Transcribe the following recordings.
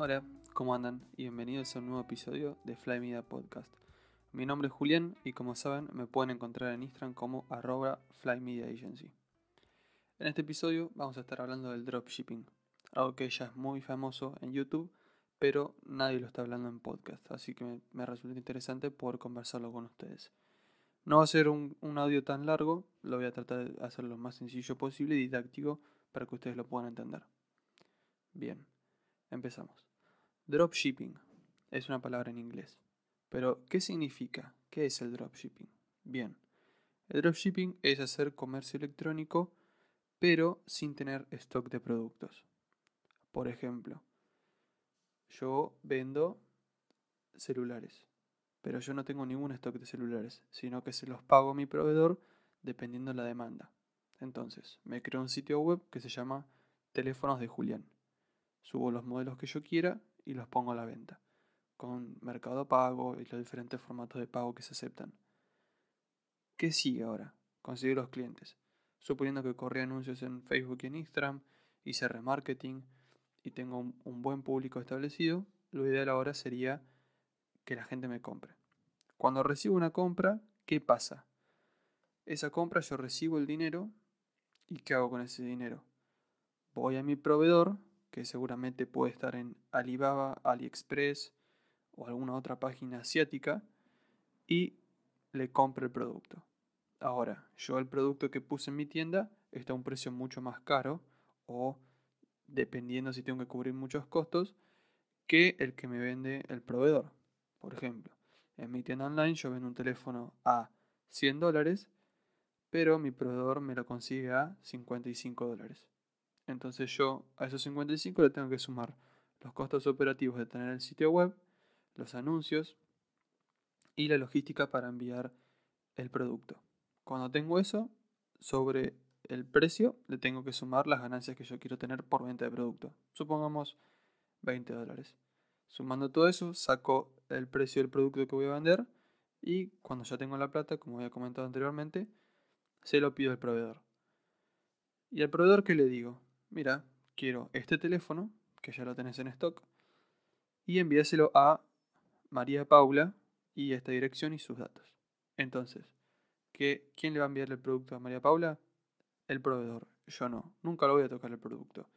Hola, ¿cómo andan? Y bienvenidos a un nuevo episodio de Fly Media Podcast. Mi nombre es Julián y como saben me pueden encontrar en Instagram como arroba Fly. En este episodio vamos a estar hablando del dropshipping, algo que ya es muy famoso en YouTube, pero nadie lo está hablando en podcast, así que me, me resulta interesante poder conversarlo con ustedes. No va a ser un, audio tan largo, lo voy a tratar de hacerlo lo más sencillo posible y didáctico para que ustedes lo puedan entender. Bien, empezamos. Dropshipping es una palabra en inglés. Pero, ¿qué significa? ¿Qué es el dropshipping? Bien, el dropshipping es hacer comercio electrónico pero sin tener stock de productos. Por ejemplo, yo vendo celulares, pero yo no tengo ningún stock de celulares, sino que se los pago a mi proveedor dependiendo de la demanda. Entonces, me creo un sitio web que se llama Teléfonos de Julián. Subo los modelos que yo quiera y los pongo a la venta, con mercado pago y los diferentes formatos de pago que se aceptan. ¿Qué sigue ahora? Conseguir los clientes. Suponiendo que corrí anuncios en Facebook y en Instagram, hice remarketing y tengo un, un buen público establecido, lo ideal ahora sería que la gente me compre. Cuando recibo una compra, ¿qué pasa? Esa compra yo recibo el dinero y ¿qué hago con ese dinero? Voy a mi proveedor que seguramente puede estar en Alibaba, AliExpress o alguna otra página asiática, y le compro el producto. Ahora, yo el producto que puse en mi tienda está a un precio mucho más caro, o dependiendo si tengo que cubrir muchos costos, que el que me vende el proveedor. Por ejemplo, en mi tienda online yo vendo un teléfono a 100 dólares, pero mi proveedor me lo consigue a 55 dólares. Entonces yo a esos 55 le tengo que sumar los costos operativos de tener el sitio web, los anuncios y la logística para enviar el producto. Cuando tengo eso, sobre el precio le tengo que sumar las ganancias que yo quiero tener por venta de producto. Supongamos 20 dólares. Sumando todo eso, saco el precio del producto que voy a vender y cuando ya tengo la plata, como había comentado anteriormente, se lo pido al proveedor. ¿Y al proveedor qué le digo? Mira, quiero este teléfono, que ya lo tenés en stock, y envíaselo a María Paula y esta dirección y sus datos. Entonces, ¿qué, ¿quién le va a enviar el producto a María Paula? El proveedor. Yo no, nunca lo voy a tocar el producto.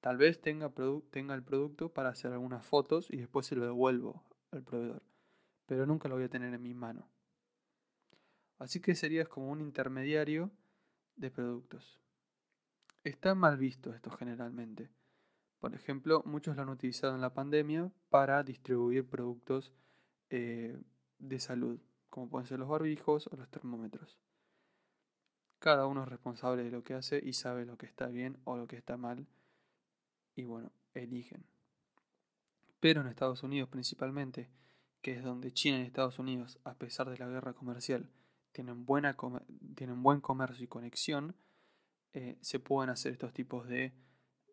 Tal vez tenga, tenga el producto para hacer algunas fotos y después se lo devuelvo al proveedor. Pero nunca lo voy a tener en mi mano. Así que serías como un intermediario de productos. Está mal visto esto generalmente. Por ejemplo, muchos lo han utilizado en la pandemia para distribuir productos eh, de salud, como pueden ser los barbijos o los termómetros. Cada uno es responsable de lo que hace y sabe lo que está bien o lo que está mal. Y bueno, eligen. Pero en Estados Unidos principalmente, que es donde China y Estados Unidos, a pesar de la guerra comercial, tienen, buena tienen buen comercio y conexión, eh, se pueden hacer estos tipos de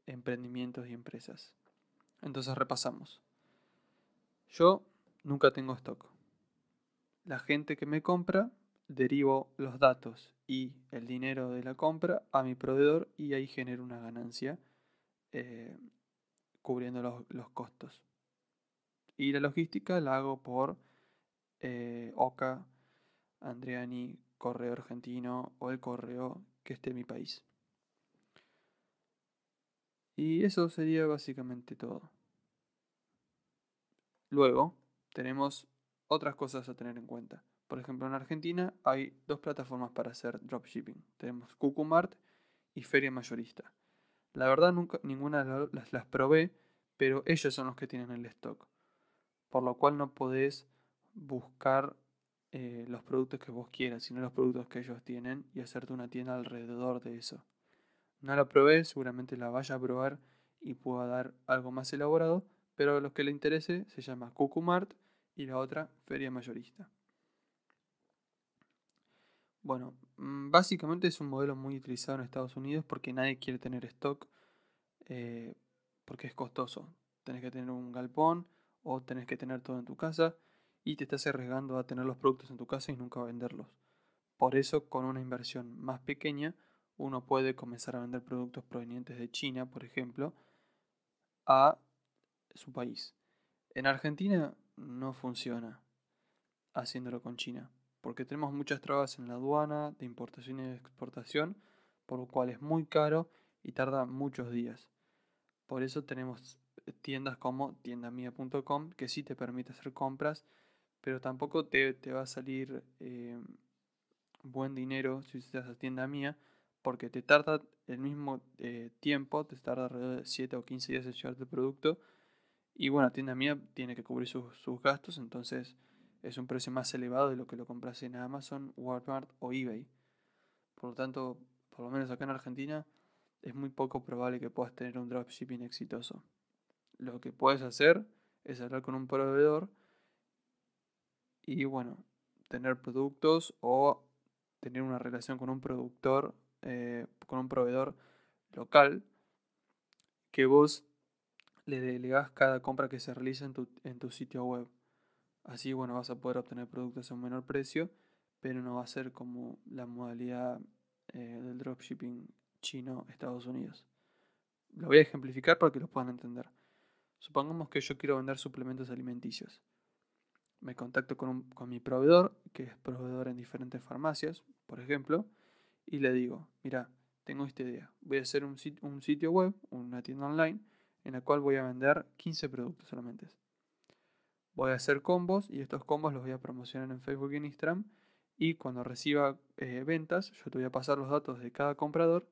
emprendimientos y empresas. Entonces repasamos. Yo nunca tengo stock. La gente que me compra, derivo los datos y el dinero de la compra a mi proveedor y ahí genero una ganancia eh, cubriendo los, costos. Y la logística la hago por eh, OCA, Andreani, Correo Argentino o el correo que esté en mi país. Y eso sería básicamente todo. Luego tenemos otras cosas a tener en cuenta. Por ejemplo, en Argentina hay dos plataformas para hacer dropshipping. Tenemos Cucumart y Feria Mayorista. La verdad nunca ninguna las, las probé, pero ellos son los que tienen el stock. Por lo cual no podés buscar eh, los productos que vos quieras, sino los productos que ellos tienen y hacerte una tienda alrededor de eso. No la probé, seguramente la vaya a probar y pueda dar algo más elaborado, pero a los que le interese se llama Cucumart y la otra Feria Mayorista. Bueno, mm, básicamente es un modelo muy utilizado en Estados Unidos porque nadie quiere tener stock eh, porque es costoso. Tenés que tener un galpón o tenés que tener todo en tu casa y te estás arriesgando a tener los productos en tu casa y nunca venderlos. Por eso, con una inversión más pequeña, uno puede comenzar a vender productos provenientes de China, por ejemplo, a su país. En Argentina no funciona haciéndolo con China, porque tenemos muchas trabas en la aduana de importación y exportación, por lo cual es muy caro y tarda muchos días. Por eso tenemos tiendas como tiendamia.com que sí te permite hacer compras, pero tampoco te, va a salir eh, buen dinero si usas a tienda mía, porque te tarda el mismo eh, tiempo, te tarda alrededor de 7 o 15 días en llevarte el producto. Y bueno, tienda mía tiene que cubrir sus, gastos, entonces es un precio más elevado de lo que lo compras en Amazon, Walmart o eBay. Por lo tanto, por lo menos acá en Argentina, es muy poco probable que puedas tener un dropshipping exitoso. Lo que puedes hacer es hablar con un proveedor y bueno, tener productos o tener una relación con un productor, eh, con un proveedor local, que vos le delegás cada compra que se realiza en tu, en tu sitio web. Así, bueno, vas a poder obtener productos a un menor precio, pero no va a ser como la modalidad eh, del dropshipping chino-Estados Unidos. Lo voy a ejemplificar para que lo puedan entender. Supongamos que yo quiero vender suplementos alimenticios. Me contacto con, con mi proveedor, que es proveedor en diferentes farmacias, por ejemplo, y le digo, mira, tengo esta idea. Voy a hacer un, un sitio web, una tienda online, en la cual voy a vender 15 productos solamente. Voy a hacer combos y estos combos los voy a promocionar en Facebook y en Instagram. Y cuando reciba eh, ventas, yo te voy a pasar los datos de cada comprador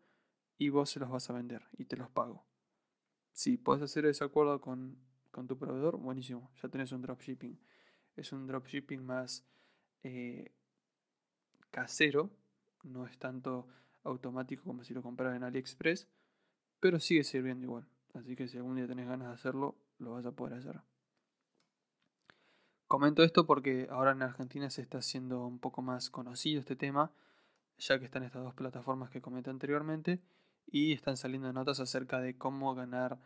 y vos se los vas a vender y te los pago. Si puedes hacer ese acuerdo con, con tu proveedor, buenísimo, ya tenés un dropshipping. Es un dropshipping más eh, casero, no es tanto automático como si lo compraras en AliExpress, pero sigue sirviendo igual. Así que si algún día tenés ganas de hacerlo, lo vas a poder hacer. Comento esto porque ahora en Argentina se está haciendo un poco más conocido este tema, ya que están estas dos plataformas que comenté anteriormente y están saliendo notas acerca de cómo ganar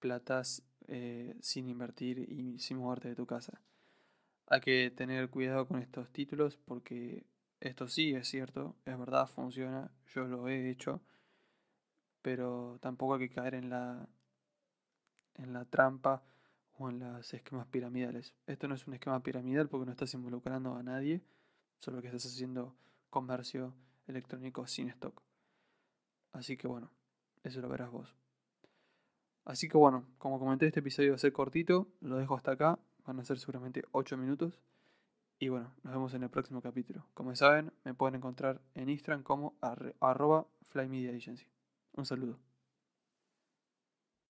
platas eh, sin invertir y sin moverte de tu casa. Hay que tener cuidado con estos títulos porque esto sí es cierto, es verdad, funciona, yo lo he hecho, pero tampoco hay que caer en la, en la trampa o en los esquemas piramidales. Esto no es un esquema piramidal porque no estás involucrando a nadie, solo que estás haciendo comercio electrónico sin stock. Así que bueno, eso lo verás vos. Así que bueno, como comenté, este episodio va a ser cortito, lo dejo hasta acá, van a ser seguramente 8 minutos. Y bueno, nos vemos en el próximo capítulo. Como saben, me pueden encontrar en Instagram como arroba Fly. Un saludo.